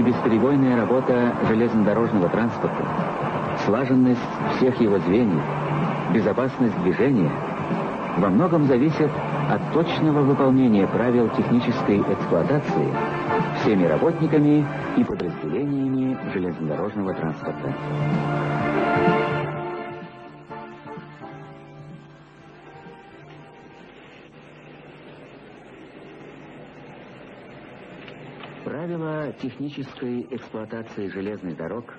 И бесперебойная работа железнодорожного транспорта, слаженность всех его звеньев, безопасность движения во многом зависят от точного выполнения правил технической эксплуатации всеми работниками и подразделениями железнодорожного транспорта. Правила технической эксплуатации железных дорог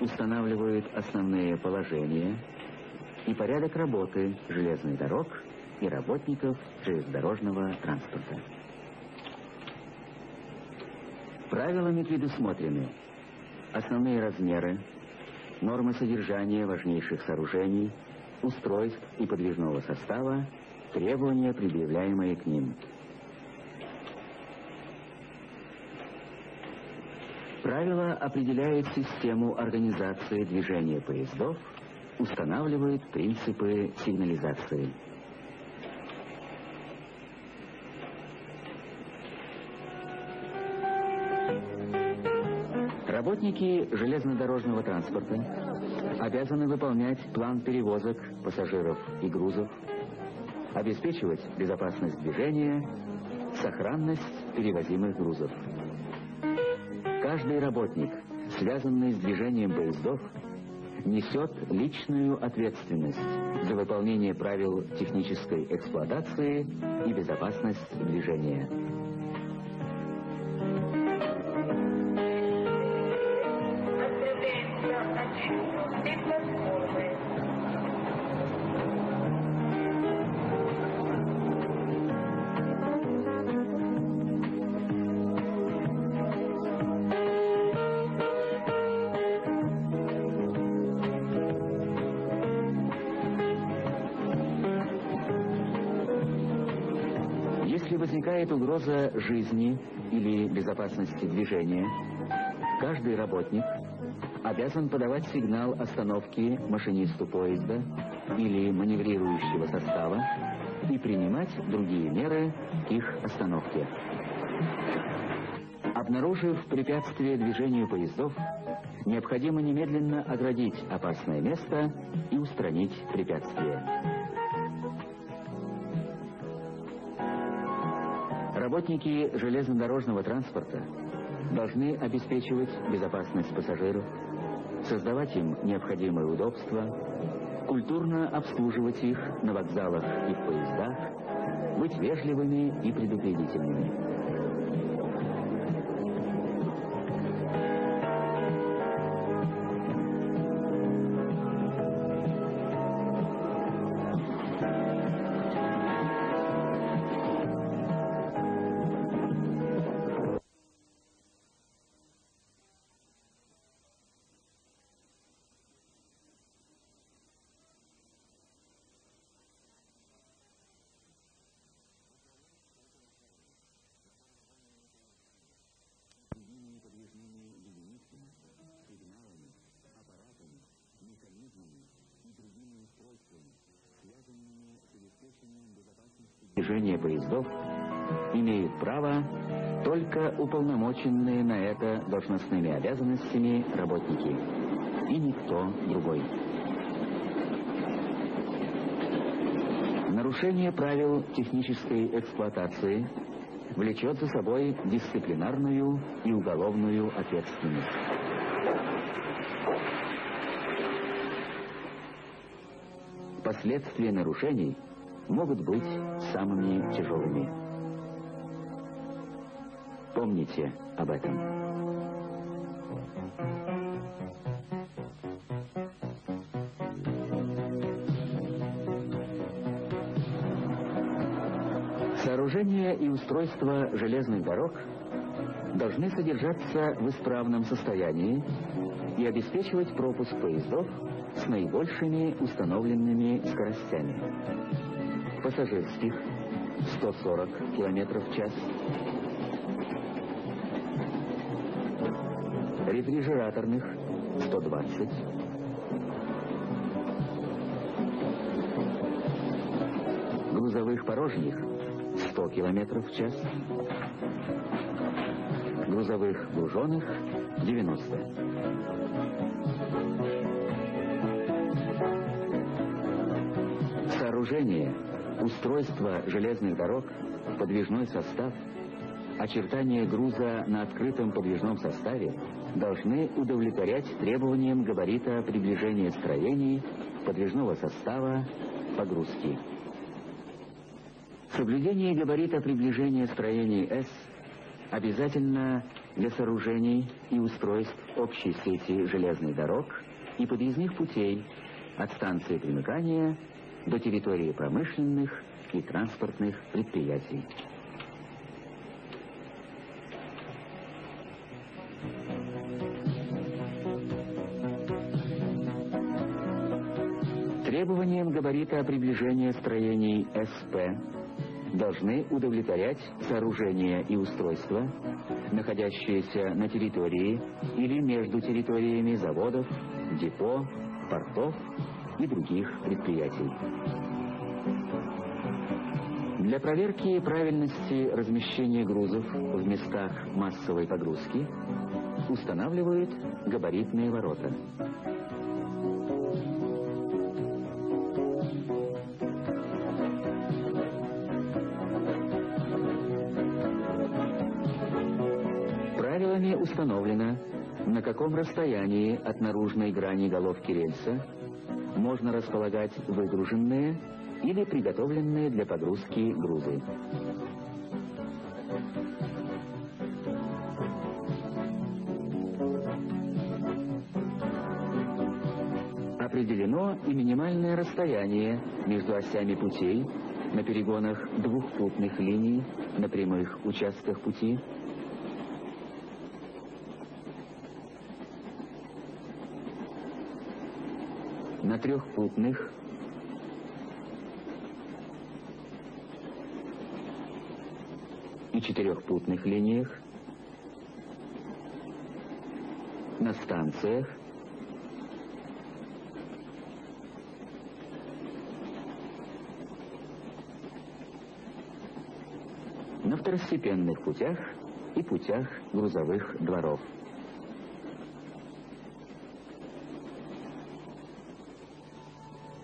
устанавливают основные положения и порядок работы железных дорог и работников железнодорожного транспорта. Правилами предусмотрены основные размеры, нормы содержания важнейших сооружений, устройств и подвижного состава, требования, предъявляемые к ним. Правила определяют систему организации движения поездов, устанавливают принципы сигнализации. Работники железнодорожного транспорта обязаны выполнять план перевозок пассажиров и грузов, обеспечивать безопасность движения, сохранность перевозимых грузов. Каждый работник, связанный с движением поездов, несет личную ответственность за выполнение правил технической эксплуатации и безопасность движения. Угроза жизни или безопасности движения, каждый работник обязан подавать сигнал остановки машинисту поезда или маневрирующего состава и принимать другие меры к их остановке. Обнаружив препятствие движению поездов, необходимо немедленно оградить опасное место и устранить препятствие. Работники железнодорожного транспорта должны обеспечивать безопасность пассажиров, создавать им необходимые удобства, культурно обслуживать их на вокзалах и в поездах, быть вежливыми и предупредительными. Движения поездов имеют право только уполномоченные на это должностными обязанностями работники и никто другой. Нарушение правил технической эксплуатации влечет за собой дисциплинарную и уголовную ответственность. Последствия нарушений – могут быть самыми тяжелыми. Помните об этом. Сооружения и устройства железных дорог должны содержаться в исправном состоянии и обеспечивать пропуск поездов с наибольшими установленными скоростями пассажирских. 140 км в час, рефрижераторных 120 грузовых порожних 100 км в час, грузовых груженных 90. Сооружение, устройство железных дорог, подвижной состав, очертания груза на открытом подвижном составе должны удовлетворять требованиям габарита приближения строений, подвижного состава, погрузки. Соблюдение габарита приближения строений S обязательно для сооружений и устройств общей сети железных дорог и подъездных путей от станции примыкания до территории промышленных и транспортных предприятий. Требованиям габарита приближения строений СП должны удовлетворять сооружения и устройства, находящиеся на территории или между территориями заводов, депо, портов и других предприятий. Для проверки правильности размещения грузов в местах массовой погрузки устанавливают габаритные ворота. Правилами установлено, на каком расстоянии от наружной грани головки рельса можно располагать выгруженные или приготовленные для погрузки грузы. Определено и минимальное расстояние между осями путей на перегонах двухпутных линий на прямых участках пути на трехпутных и четырехпутных линиях, на станциях, на второстепенных путях и путях грузовых дворов.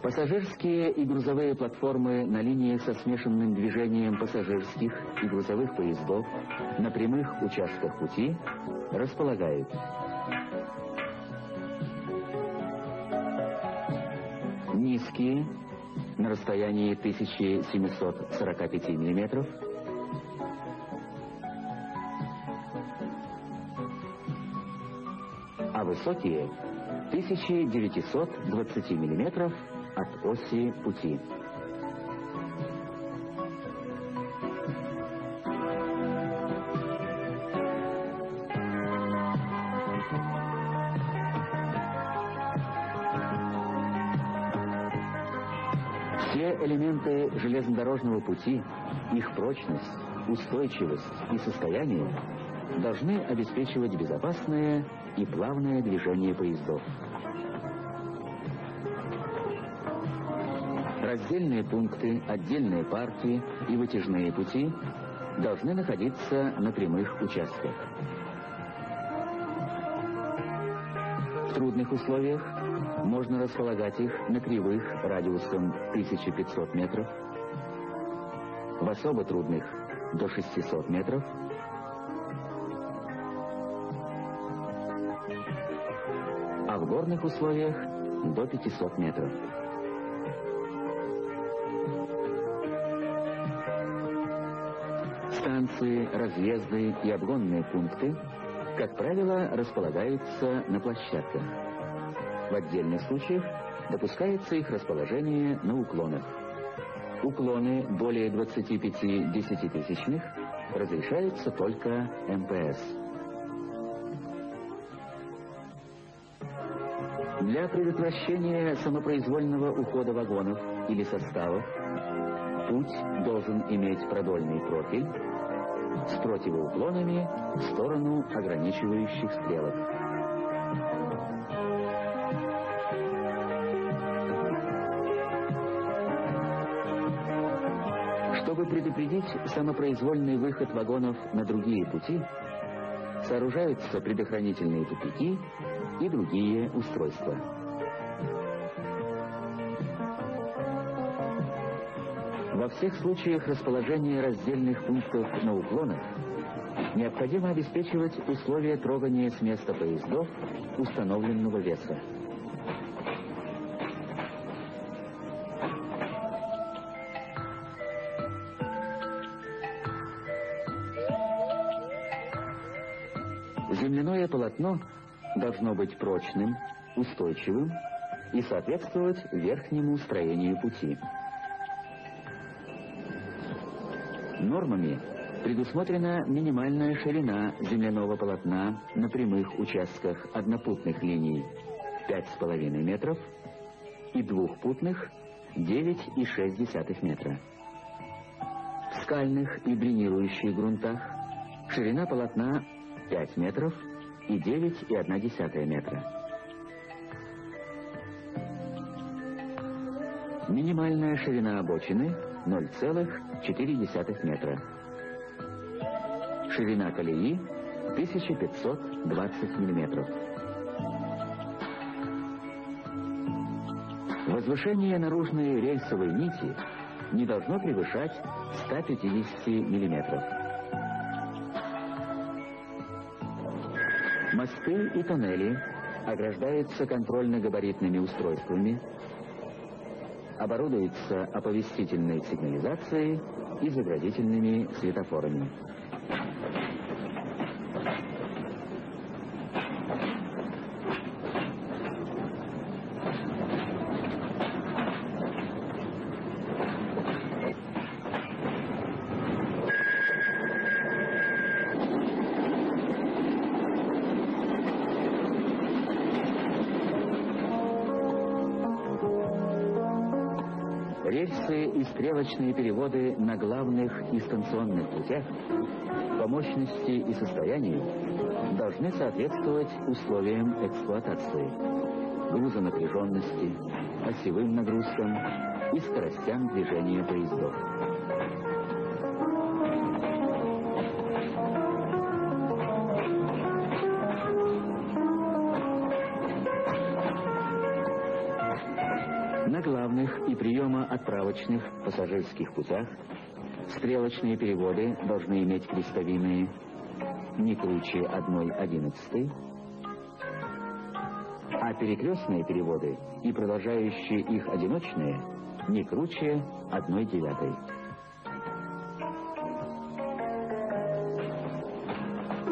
Пассажирские и грузовые платформы на линиях со смешанным движением пассажирских и грузовых поездов на прямых участках пути располагают. Низкие на расстоянии 1745 мм, а высокие 1920 мм от оси пути. Все элементы железнодорожного пути, их прочность, устойчивость и состояние должны обеспечивать безопасное и плавное движение поездов. Раздельные пункты, отдельные партии и вытяжные пути должны находиться на прямых участках. В трудных условиях можно располагать их на кривых радиусом 1500 метров, в особо трудных до 600 метров, а в горных условиях до 500 метров. Станции, разъезды и обгонные пункты, как правило, располагаются на площадках. В отдельных случаях допускается их расположение на уклонах. Уклоны более 25 десятитысячных разрешаются только МПС. Для предотвращения самопроизвольного ухода вагонов или составов путь должен иметь продольный профиль с противоуклонами в сторону ограничивающих стрелок. Чтобы предупредить самопроизвольный выход вагонов на другие пути, Сооружаются предохранительные тупики и другие устройства. Всех случаях расположения раздельных пунктов на уклонах необходимо обеспечивать условия трогания с места поездов установленного веса. Земляное полотно должно быть прочным, устойчивым и соответствовать верхнему строению пути. Нормами предусмотрена минимальная ширина земляного полотна на прямых участках однопутных линий 5,5 метров и двухпутных 9,6 метра. В скальных и дренирующих грунтах ширина полотна 5 метров и 9,1 метра. Минимальная ширина обочины 0,4 метра. Ширина колеи 1520 мм. Возвышение наружной рельсовой нити не должно превышать 150 мм. Мосты и тоннели ограждаются контрольно-габаритными устройствами, оборудуются оповестительной сигнализацией и заградительными светофорами. И стрелочные переводы на главных и станционных путях по мощности и состоянию должны соответствовать условиям эксплуатации, грузонапряженности, осевым нагрузкам и скоростям движения поездов. Главных и приемо-отправочных пассажирских путях. Стрелочные переводы должны иметь крестовины. Не круче 1,11, а перекрестные переводы и продолжающие их одиночные не круче 1,9.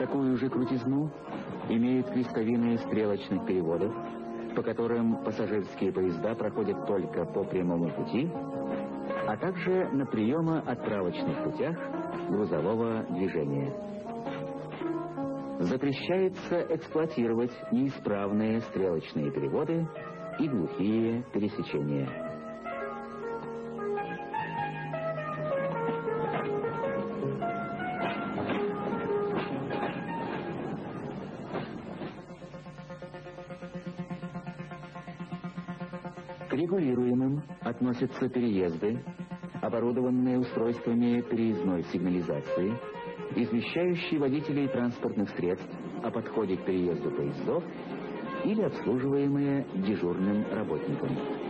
Такую же крутизну имеют крестовины стрелочных переводов по которым пассажирские поезда проходят только по прямому пути, а также на приемо-отправочных путях грузового движения. Запрещается эксплуатировать неисправные стрелочные переводы и глухие пересечения. Относятся переезды, оборудованные устройствами переездной сигнализации, извещающие водителей транспортных средств о подходе к переезду поездов или обслуживаемые дежурным работником.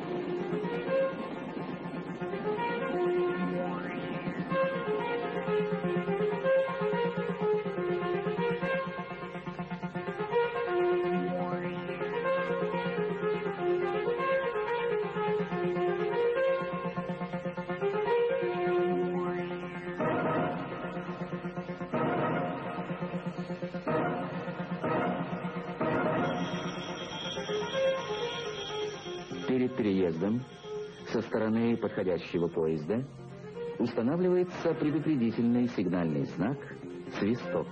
Перед переездом со стороны подходящего поезда устанавливается предупредительный сигнальный знак «Свисток».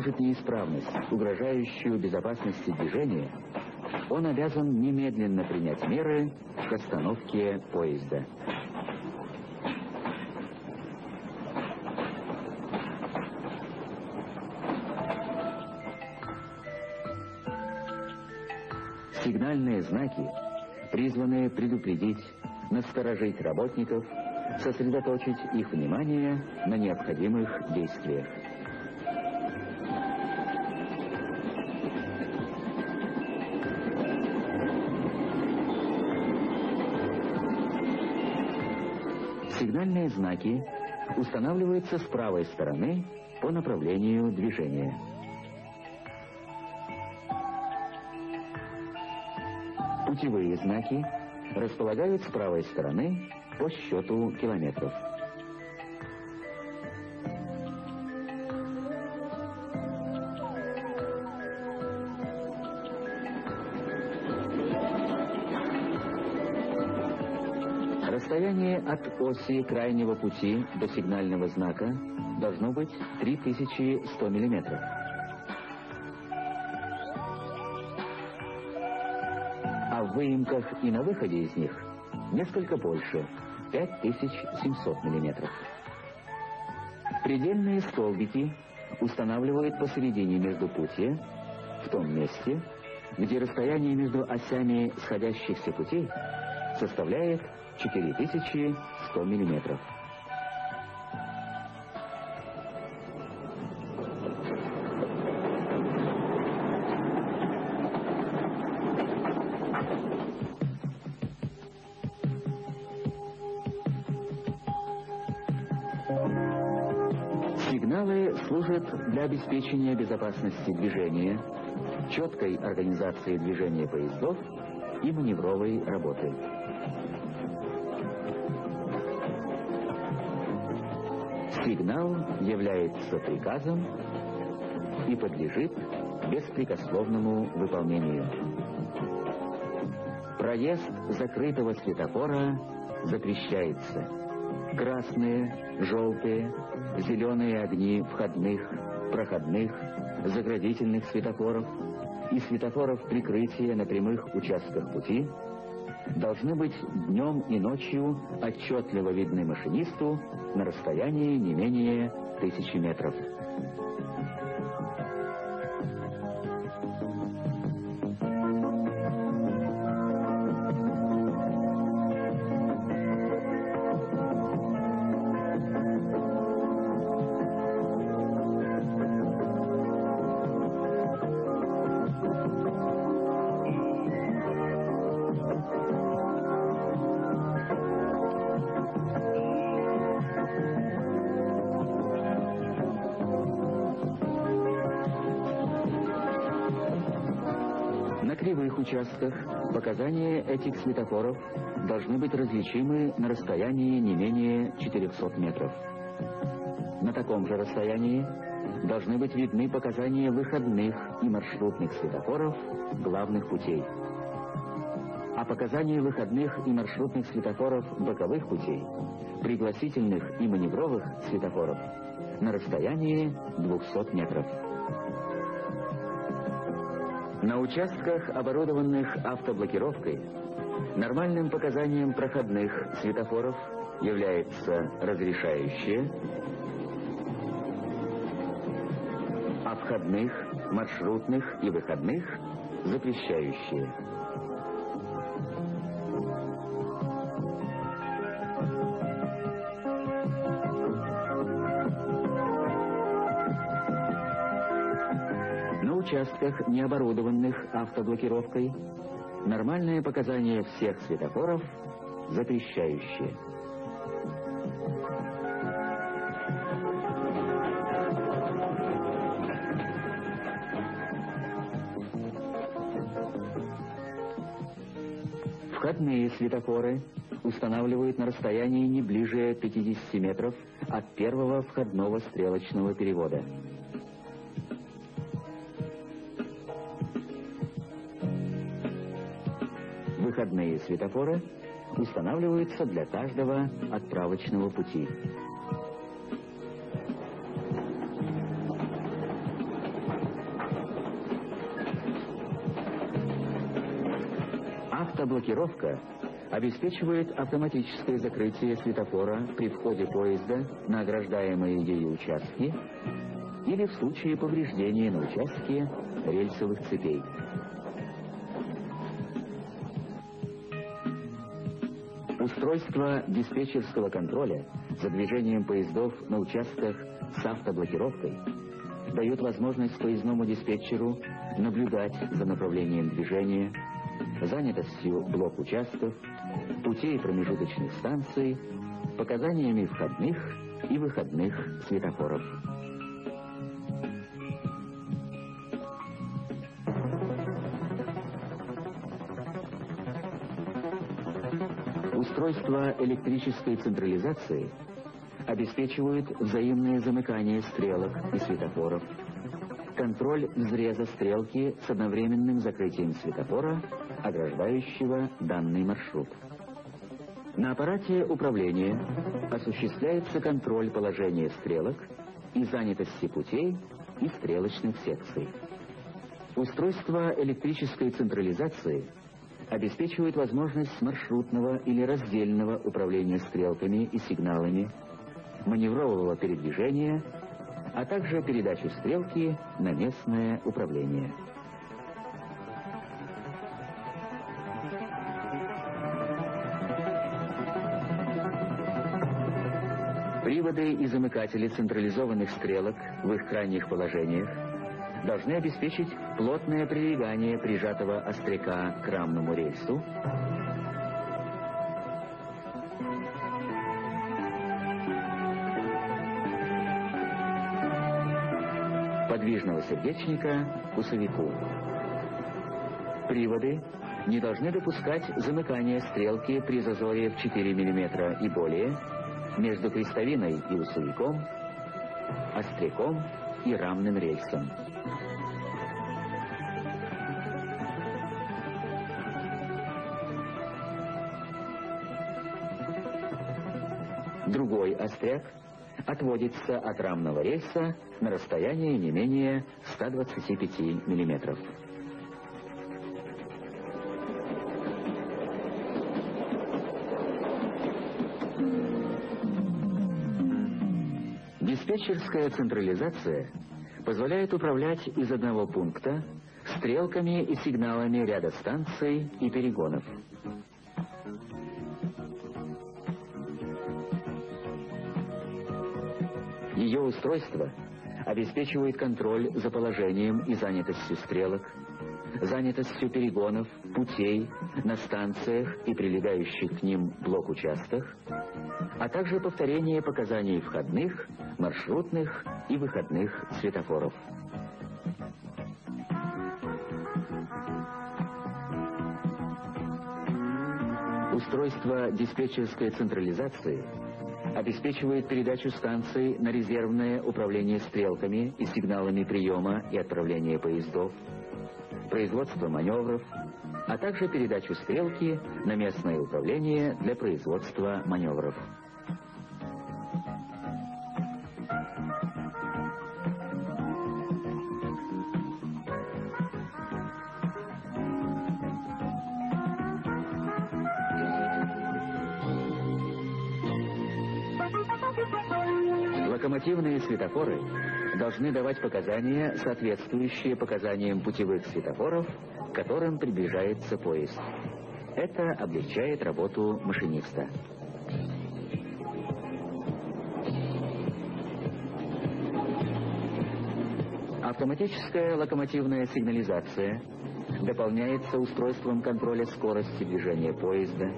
Обнаружит неисправность, угрожающую безопасности движения, он обязан немедленно принять меры к остановке поезда. Сигнальные знаки, призванные предупредить, насторожить работников, сосредоточить их внимание на необходимых действиях. Сигнальные знаки устанавливаются с правой стороны по направлению движения. Путевые знаки располагают с правой стороны по счету километров. Расстояние от оси крайнего пути до сигнального знака должно быть 3100 миллиметров. А в выемках и на выходе из них несколько больше 5700 миллиметров. Предельные столбики устанавливают посередине между пути, в том месте, где расстояние между осями сходящихся путей составляет 4100 миллиметров. Сигналы служат для обеспечения безопасности движения, четкой организации движения поездов и маневровой работы. Сигнал является приказом и подлежит беспрекословному выполнению. Проезд закрытого светофора запрещается. Красные, желтые, зеленые огни входных, проходных, заградительных светофоров и светофоров прикрытия на прямых участках пути должны быть днем и ночью отчетливо видны машинисту на расстоянии не менее тысячи метров. Участках показания этих светофоров должны быть различимы на расстоянии не менее 400 метров. На таком же расстоянии должны быть видны показания выходных и маршрутных светофоров главных путей. А показания выходных и маршрутных светофоров боковых путей, пригласительных и маневровых светофоров на расстоянии 200 метров. На участках, оборудованных автоблокировкой, нормальным показанием проходных светофоров является разрешающее, а входных, маршрутных и выходных запрещающее. Участках, не оборудованных автоблокировкой, нормальное показание всех светофоров запрещающее. Входные светофоры устанавливают на расстоянии не ближе 50 метров от первого входного стрелочного перевода. Светофоры устанавливаются для каждого отправочного пути. Автоблокировка обеспечивает автоматическое закрытие светофора при входе поезда на ограждаемые ею участки или в случае повреждения на участке рельсовых цепей. Устройство диспетчерского контроля за движением поездов на участках с автоблокировкой дает возможность поездному диспетчеру наблюдать за направлением движения, занятостью блок-участков, путей промежуточных станций, показаниями входных и выходных светофоров. Устройства электрической централизации обеспечивают взаимное замыкание стрелок и светофоров, контроль взреза стрелки с одновременным закрытием светофора, ограждающего данный маршрут. На аппарате управления осуществляется контроль положения стрелок и занятости путей и стрелочных секций. Устройство электрической централизации обеспечивает возможность маршрутного или раздельного управления стрелками и сигналами, маневрового передвижения, а также передачу стрелки на местное управление. Приводы и замыкатели централизованных стрелок в их крайних положениях должны обеспечить плотное прилегание прижатого остряка к рамному рельсу, подвижного сердечника к усовику. Приводы не должны допускать замыкания стрелки при зазоре в 4 мм и более между крестовиной и усовиком, остряком и рамным рельсом. Остряк отводится от рамного рельса на расстояние не менее 125 мм. Диспетчерская централизация позволяет управлять из одного пункта стрелками и сигналами ряда станций и перегонов. Устройство обеспечивает контроль за положением и занятостью стрелок, занятостью перегонов, путей на станциях и прилегающих к ним блок-участках, а также повторение показаний входных, маршрутных и выходных светофоров. Устройство диспетчерской централизации обеспечивает передачу станций на резервное управление стрелками и сигналами приема и отправления поездов, производство маневров, а также передачу стрелки на местное управление для производства маневров. Должны давать показания, соответствующие показаниям путевых светофоров, к которым приближается поезд. Это облегчает работу машиниста. Автоматическая локомотивная сигнализация дополняется устройством контроля скорости движения поезда,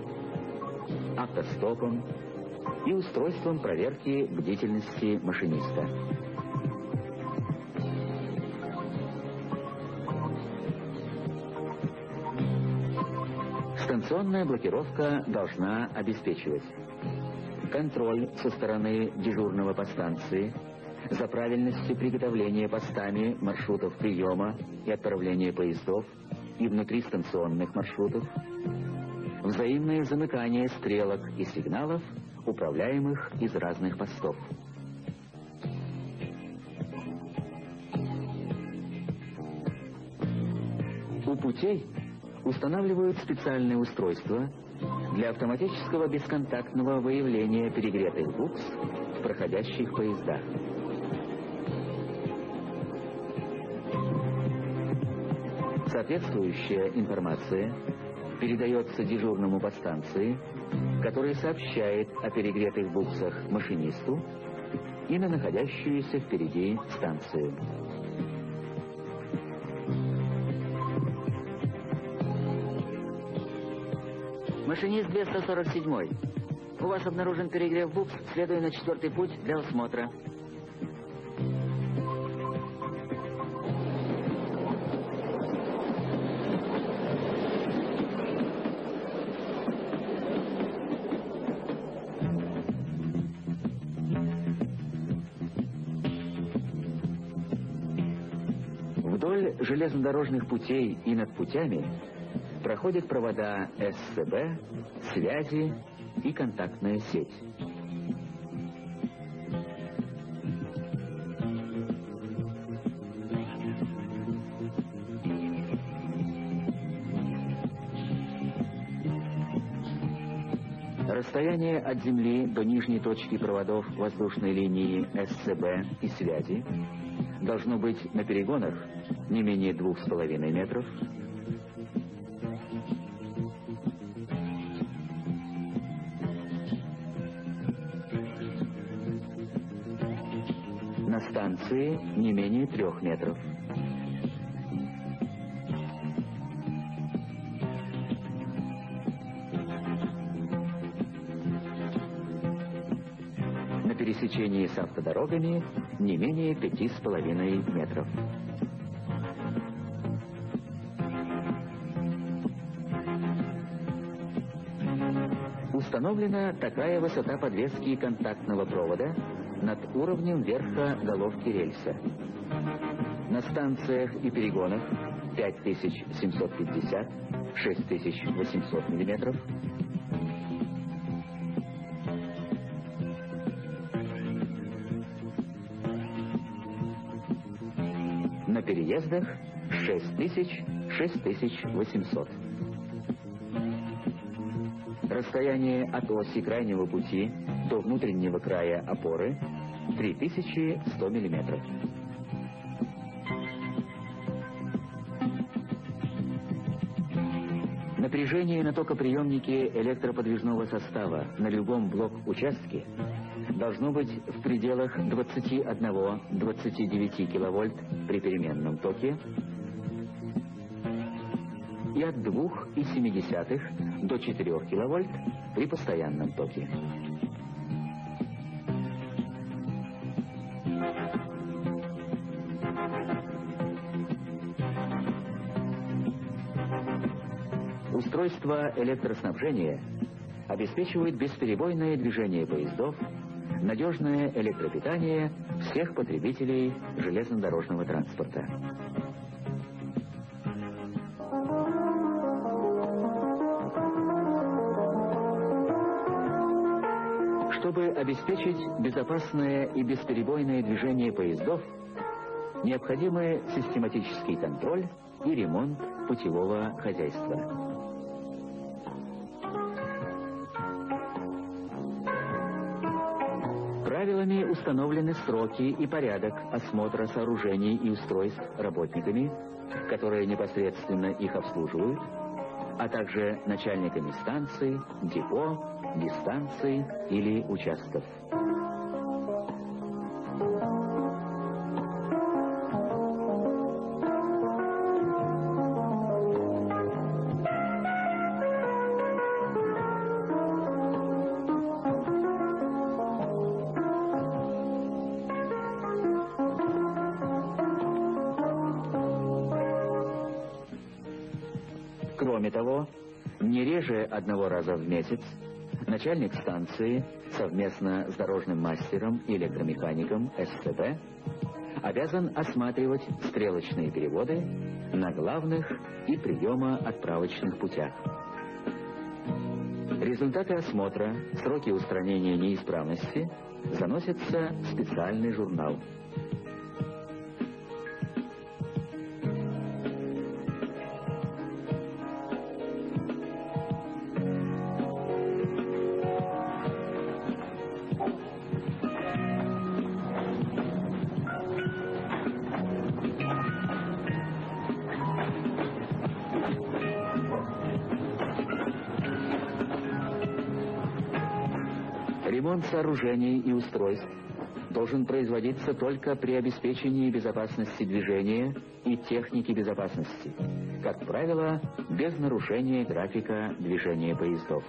автостопом и устройством проверки бдительности машиниста. Станционная блокировка должна обеспечивать контроль со стороны дежурного по станции за правильностью приготовления постами маршрутов приема и отправления поездов и внутристанционных маршрутов, взаимное замыкание стрелок и сигналов, управляемых из разных постов. У путей устанавливают специальные устройства для автоматического бесконтактного выявления перегретых букс в проходящих поездах. Соответствующая информация передается дежурному по станции, который сообщает о перегретых буксах машинисту и на находящуюся впереди станцию. Машинист 247. У вас обнаружен перегрев букс, следуя на четвертый путь для осмотра. Железнодорожных путей и над путями проходят провода СЦБ, связи и контактная сеть. Расстояние от Земли до нижней точки проводов воздушной линии СЦБ и связи должно быть на перегонах не менее двух с половиной метров, на станции не менее трех метров. На пересечении с автодорогами не менее пяти с половиной метров. Установлена такая высота подвески контактного провода над уровнем верха головки рельса. На станциях и перегонах 5750, 6800 мм, на переездах 6000-6800. Расстояние от оси крайнего пути до внутреннего края опоры 3100 мм. Напряжение на токоприемнике электроподвижного состава на любом блок-участке должно быть в пределах 21-29 киловольт при переменном токе и от 2,7 до 4 киловольт при постоянном токе. Устройство электроснабжения обеспечивает бесперебойное движение поездов, надежное электропитание всех потребителей железнодорожного транспорта. Чтобы обеспечить безопасное и бесперебойное движение поездов, необходимы систематический контроль и ремонт путевого хозяйства. Установлены сроки и порядок осмотра сооружений и устройств работниками, которые непосредственно их обслуживают, а также начальниками станций, депо, дистанций или участков. Одного раза в месяц начальник станции совместно с дорожным мастером и электромехаником СЦБ обязан осматривать стрелочные переводы на главных и приемо-отправочных путях. Результаты осмотра, сроки устранения неисправности заносятся в специальный журнал. Ремонт сооружений и устройств должен производиться только при обеспечении безопасности движения и техники безопасности, как правило, без нарушения графика движения поездов.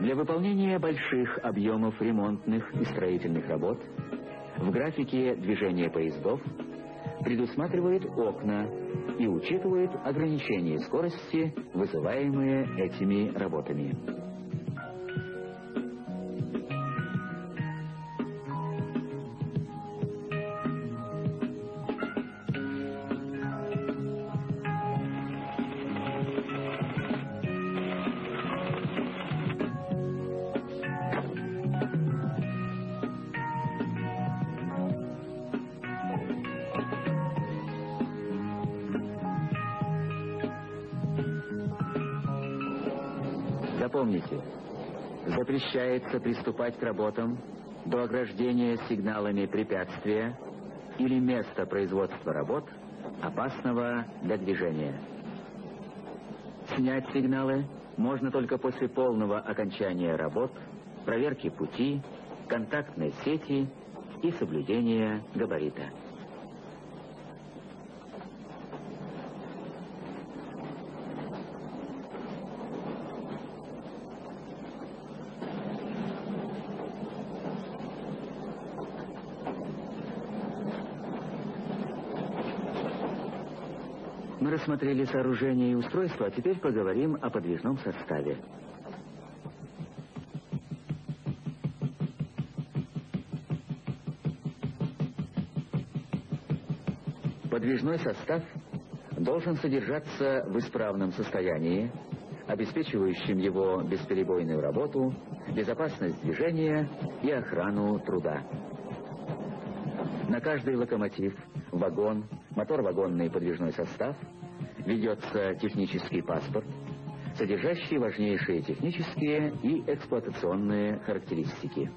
Для выполнения больших объемов ремонтных и строительных работ в графике движения поездов предусматривают окна и учитывают ограничения скорости, вызываемые этими работами. Запрещается приступать к работам до ограждения сигналами препятствия или места производства работ, опасного для движения. Снять сигналы можно только после полного окончания работ, проверки пути, контактной сети и соблюдения габарита. Рассмотрели сооружение и устройство, а теперь поговорим о подвижном составе. Подвижной состав должен содержаться в исправном состоянии, обеспечивающем его бесперебойную работу, безопасность движения и охрану труда. На каждый локомотив, вагон, мотор-вагонный подвижной состав ведется технический паспорт, содержащий важнейшие технические и эксплуатационные характеристики.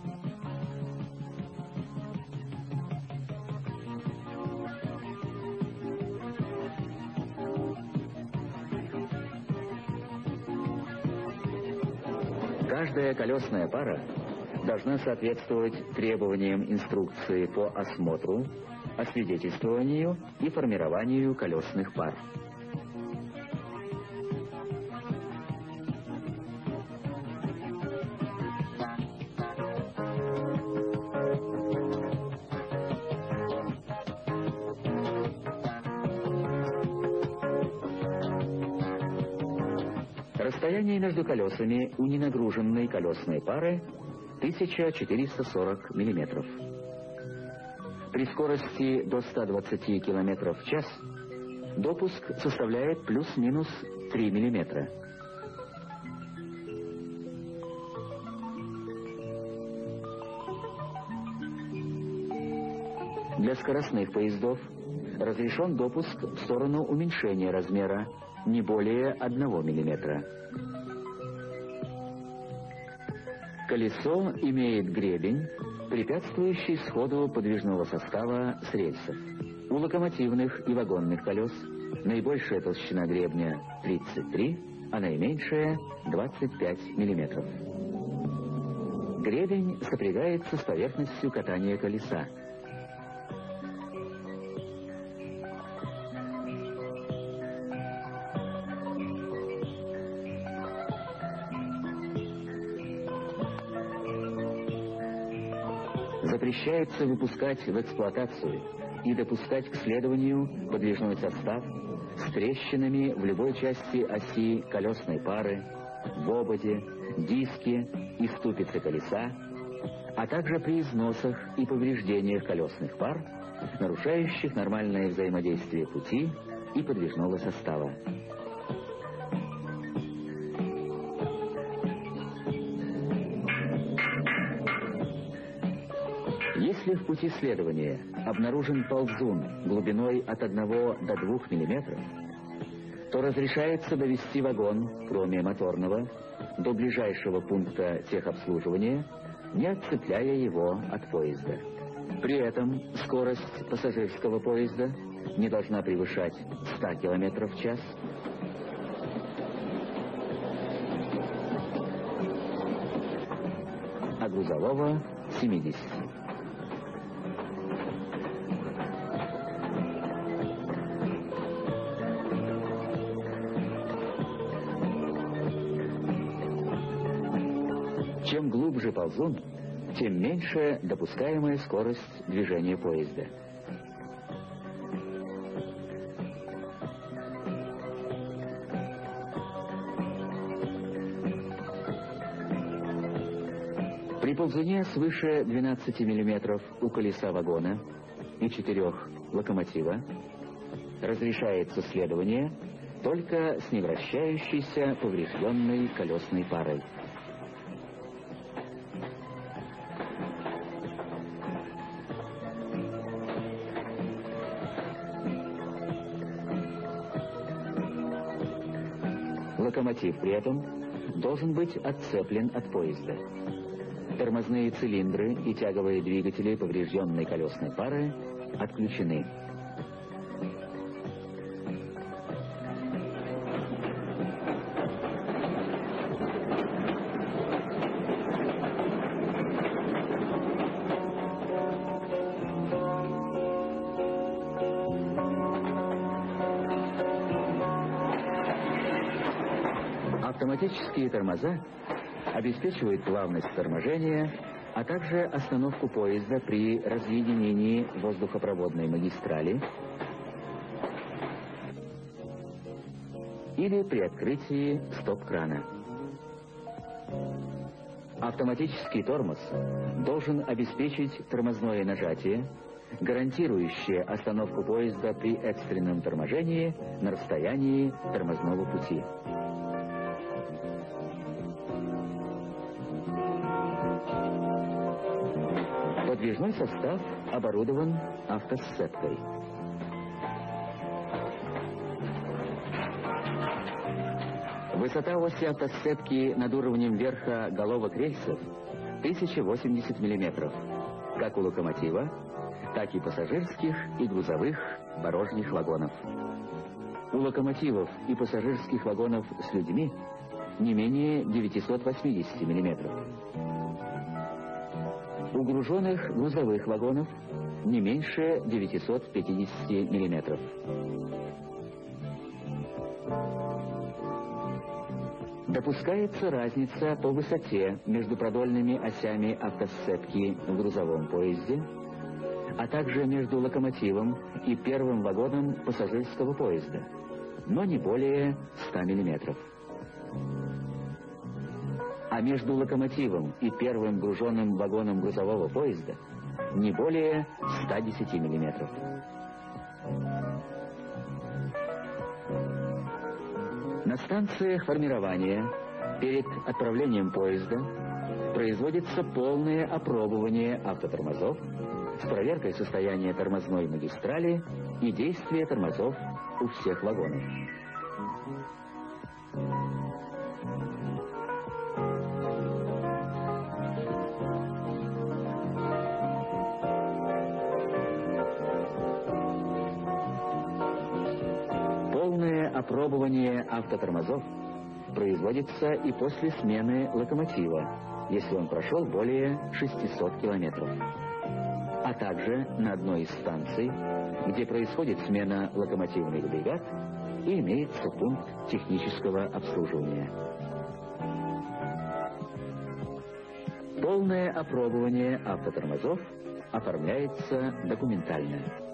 Каждая колесная пара должна соответствовать требованиям инструкции по осмотру, освидетельствованию и формированию колесных пар. Колесами у ненагруженной колесной пары 1440 миллиметров. При скорости до 120 км в час допуск составляет плюс-минус 3 мм. Для скоростных поездов разрешен допуск в сторону уменьшения размера не более 1 мм. Колесо имеет гребень, препятствующий сходу подвижного состава с рельсов. У локомотивных и вагонных колес наибольшая толщина гребня 33, а наименьшая 25 мм. Гребень сопрягается с поверхностью катания колеса. Запрещается выпускать в эксплуатацию и допускать к следованию подвижной состав с трещинами в любой части оси колесной пары, в ободе, диске и ступице колеса, а также при износах и повреждениях колесных пар, нарушающих нормальное взаимодействие пути и подвижного состава. Если в пути следования обнаружен ползун глубиной от 1 до 2 мм, то разрешается довести вагон, кроме моторного, до ближайшего пункта техобслуживания, не отцепляя его от поезда. При этом скорость пассажирского поезда не должна превышать 100 км в час, а грузового 70. Чем глубже ползун, тем меньше допускаемая скорость движения поезда. При ползуне свыше 12 мм у колеса вагона и четырех локомотива разрешается следование только с невращающейся поврежденной колесной парой. При этом должен быть отцеплен от поезда. Тормозные цилиндры и тяговые двигатели поврежденной колесной пары отключены. Автоматические тормоза обеспечивают плавность торможения, а также остановку поезда при разъединении воздухопроводной магистрали или при открытии стоп-крана. Автоматический тормоз должен обеспечить тормозное нажатие, гарантирующее остановку поезда при экстренном торможении на расстоянии тормозного пути. Подвижной состав оборудован автосцепкой. Высота оси автосцепки над уровнем верха головок рельсов 1080 мм, как у локомотива, так и пассажирских и грузовых порожних вагонов. У локомотивов и пассажирских вагонов с людьми не менее 980 мм. У груженных грузовых вагонов не меньше 950 мм. Допускается разница по высоте между продольными осями автосцепки в грузовом поезде, а также между локомотивом и первым вагоном пассажирского поезда, но не более 100 миллиметров а между локомотивом и первым груженным вагоном грузового поезда не более 110 миллиметров. На станциях формирования перед отправлением поезда производится полное опробование автотормозов с проверкой состояния тормозной магистрали и действия тормозов у всех вагонов. Опробование автотормозов производится и после смены локомотива, если он прошел более 600 километров, а также на одной из станций, где происходит смена локомотивных бригад и имеется пункт технического обслуживания. Полное опробование автотормозов оформляется документально.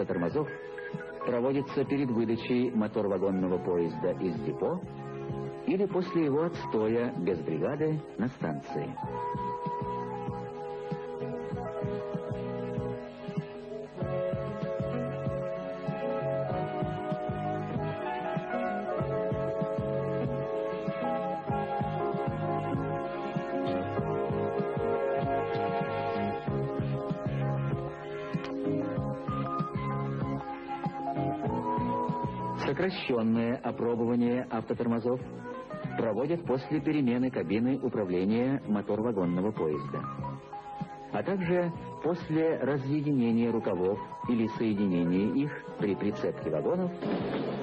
Опробование автотормозов проводится перед выдачей мотор-вагонного поезда из депо или после его отстоя без бригады на станции. Сокращенное опробование автотормозов проводят после перемены кабины управления мотор-вагонного поезда, а также после разъединения рукавов или соединения их при прицепке вагонов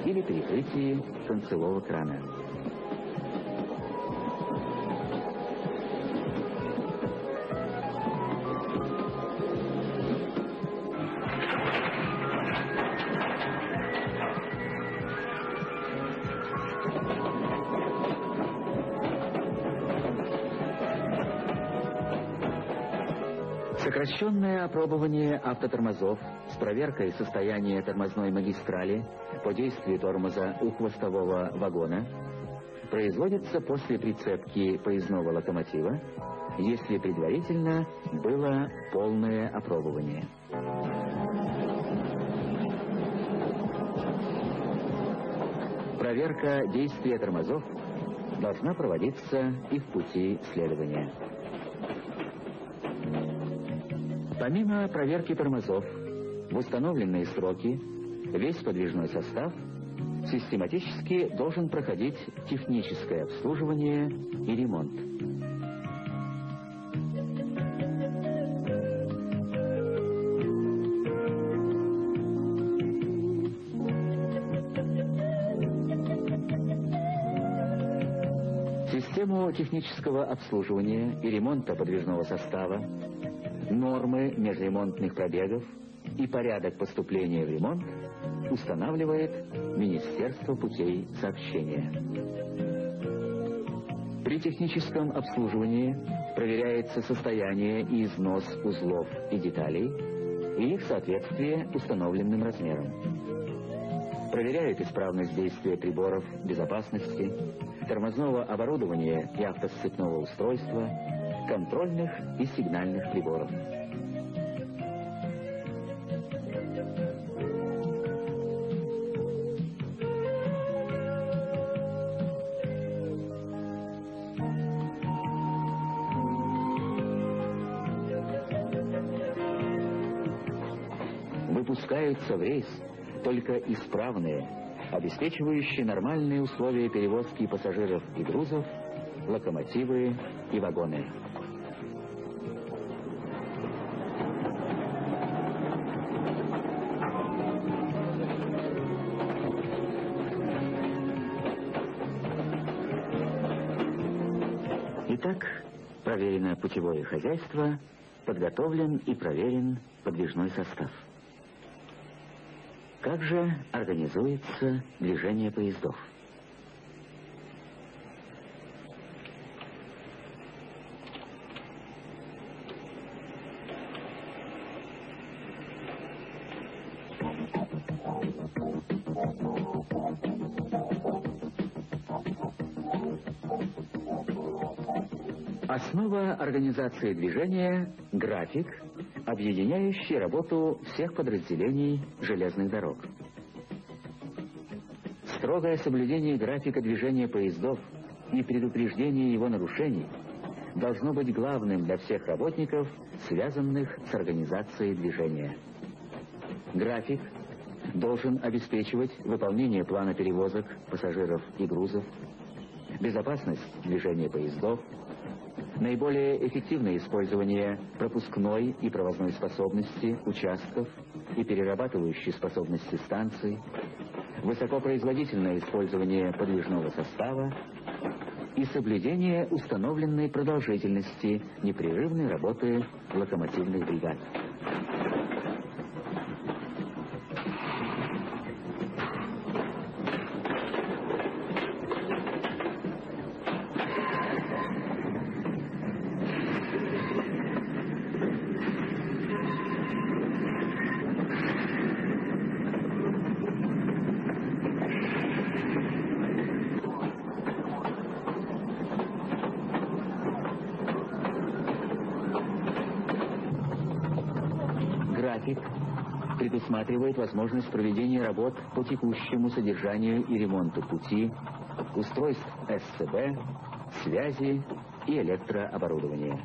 или перекрытии концевого крана. Опробование автотормозов с проверкой состояния тормозной магистрали по действию тормоза у хвостового вагона производится после прицепки поездного локомотива, если предварительно было полное опробование. Проверка действия тормозов должна проводиться и в пути следования. Помимо проверки тормозов, в установленные сроки весь подвижной состав систематически должен проходить техническое обслуживание и ремонт. Систему технического обслуживания и ремонта подвижного состава нормы межремонтных пробегов и порядок поступления в ремонт устанавливает Министерство путей сообщения. При техническом обслуживании проверяется состояние и износ узлов и деталей и их соответствие установленным размерам. Проверяют исправность действия приборов безопасности, тормозного оборудования и автосцепного устройства, контрольных и сигнальных приборов. Выпускаются в рейс только исправные, обеспечивающие нормальные условия перевозки пассажиров и грузов, локомотивы и вагоны. Проверено путевое хозяйство, подготовлен и проверен подвижной состав. Как же организуется движение поездов? Основа организации движения – график, объединяющий работу всех подразделений железных дорог. Строгое соблюдение графика движения поездов и предупреждение его нарушений должно быть главным для всех работников, связанных с организацией движения. График должен обеспечивать выполнение плана перевозок пассажиров и грузов, безопасность движения поездов, наиболее эффективное использование пропускной и провозной способности участков и перерабатывающей способности станций, высокопроизводительное использование подвижного состава и соблюдение установленной продолжительности непрерывной работы локомотивных бригад. Рассматривает возможность проведения работ по текущему содержанию и ремонту пути, устройств СЦБ, связи и электрооборудования.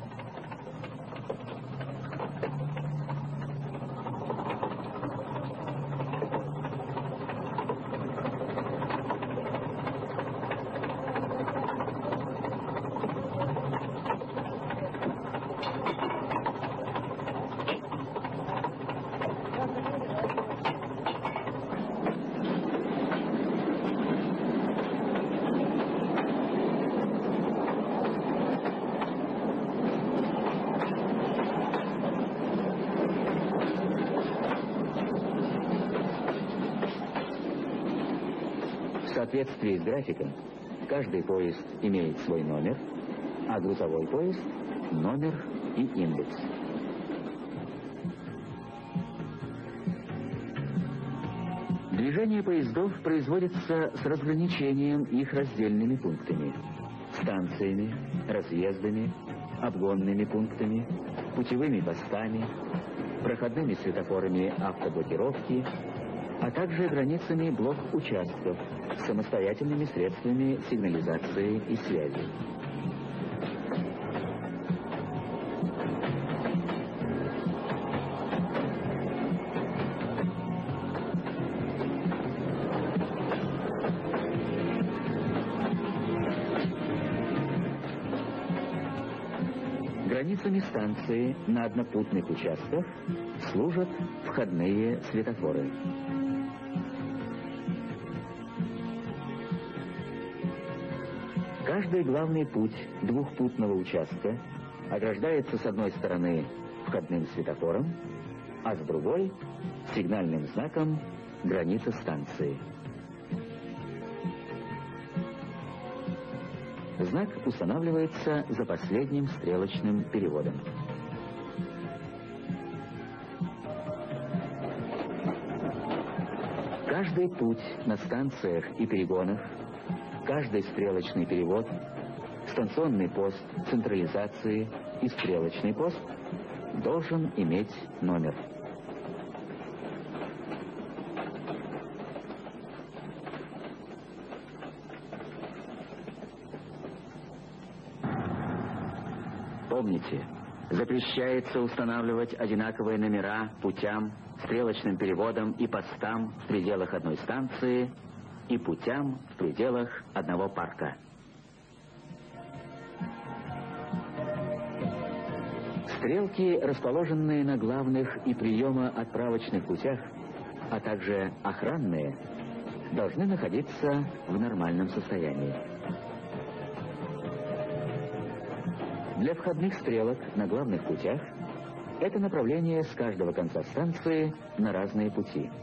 Соответствии с графиком, каждый поезд имеет свой номер, а грузовой поезд – номер и индекс. Движение поездов производится с разграничением их раздельными пунктами – станциями, разъездами, обгонными пунктами, путевыми постами, проходными светофорами автоблокировки, а также границами блок-участков, самостоятельными средствами сигнализации и связи. Границами станции на однопутных участках служат входные светофоры. Каждый главный путь двухпутного участка ограждается с одной стороны входным светофором, а с другой — сигнальным знаком границы станции. Знак устанавливается за последним стрелочным переводом. Каждый путь на станциях и перегонах каждый стрелочный перевод, станционный пост централизации и стрелочный пост должен иметь номер. Помните, запрещается устанавливать одинаковые номера путям, стрелочным переводам и постам в пределах одной станции и путям в пределах одного парка. Стрелки, расположенные на главных и приемо-отправочных путях, а также охранные, должны находиться в нормальном состоянии. Для входных стрелок на главных путях это направление с каждого конца станции на разные пути –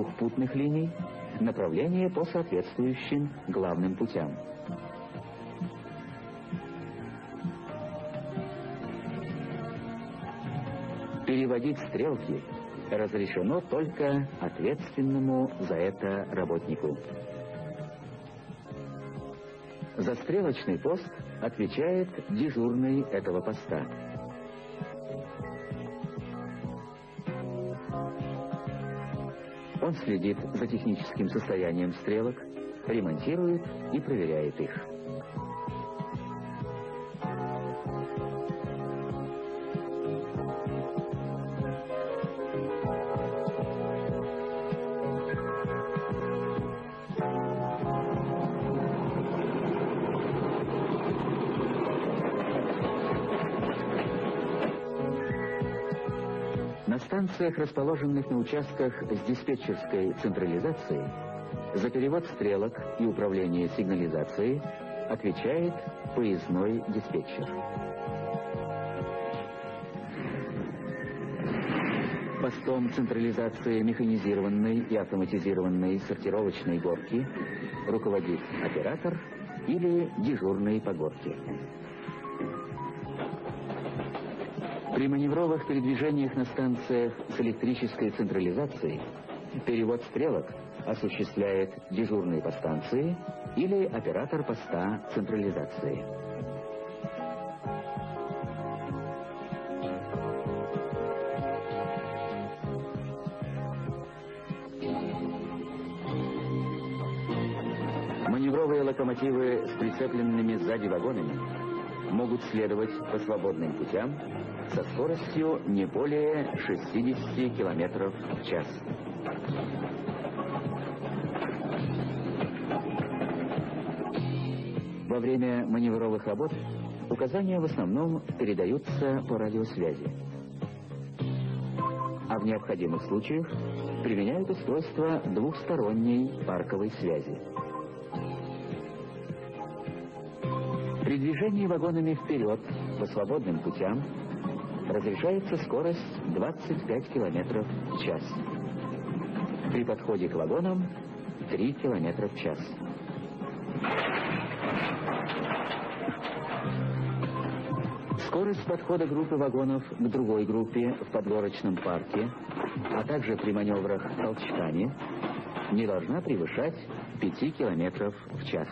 для двух путных линий направление по соответствующим главным путям. Переводить стрелки разрешено только ответственному за это работнику. За стрелочный пост отвечает дежурный этого поста. Следит за техническим состоянием стрелок, ремонтирует и проверяет их. Станциях, расположенных на участках с диспетчерской централизацией, за перевод стрелок и управление сигнализацией отвечает поездной диспетчер. Постом централизации механизированной и автоматизированной сортировочной горки руководит оператор или дежурный по горке. При маневровых передвижениях на станциях с электрической централизацией перевод стрелок осуществляет дежурный по станции или оператор поста централизации. Маневровые локомотивы с прицепленными сзади вагонами могут следовать по свободным путям со скоростью не более 60 км в час. Во время маневровых работ указания в основном передаются по радиосвязи. А в необходимых случаях применяют устройство двухсторонней парковой связи. При движении вагонами вперед по свободным путям разрешается скорость 25 км в час. При подходе к вагонам 3 км в час. Скорость подхода группы вагонов к другой группе в подгорочном парке, а также при маневрах толчками, не должна превышать 5 км в час.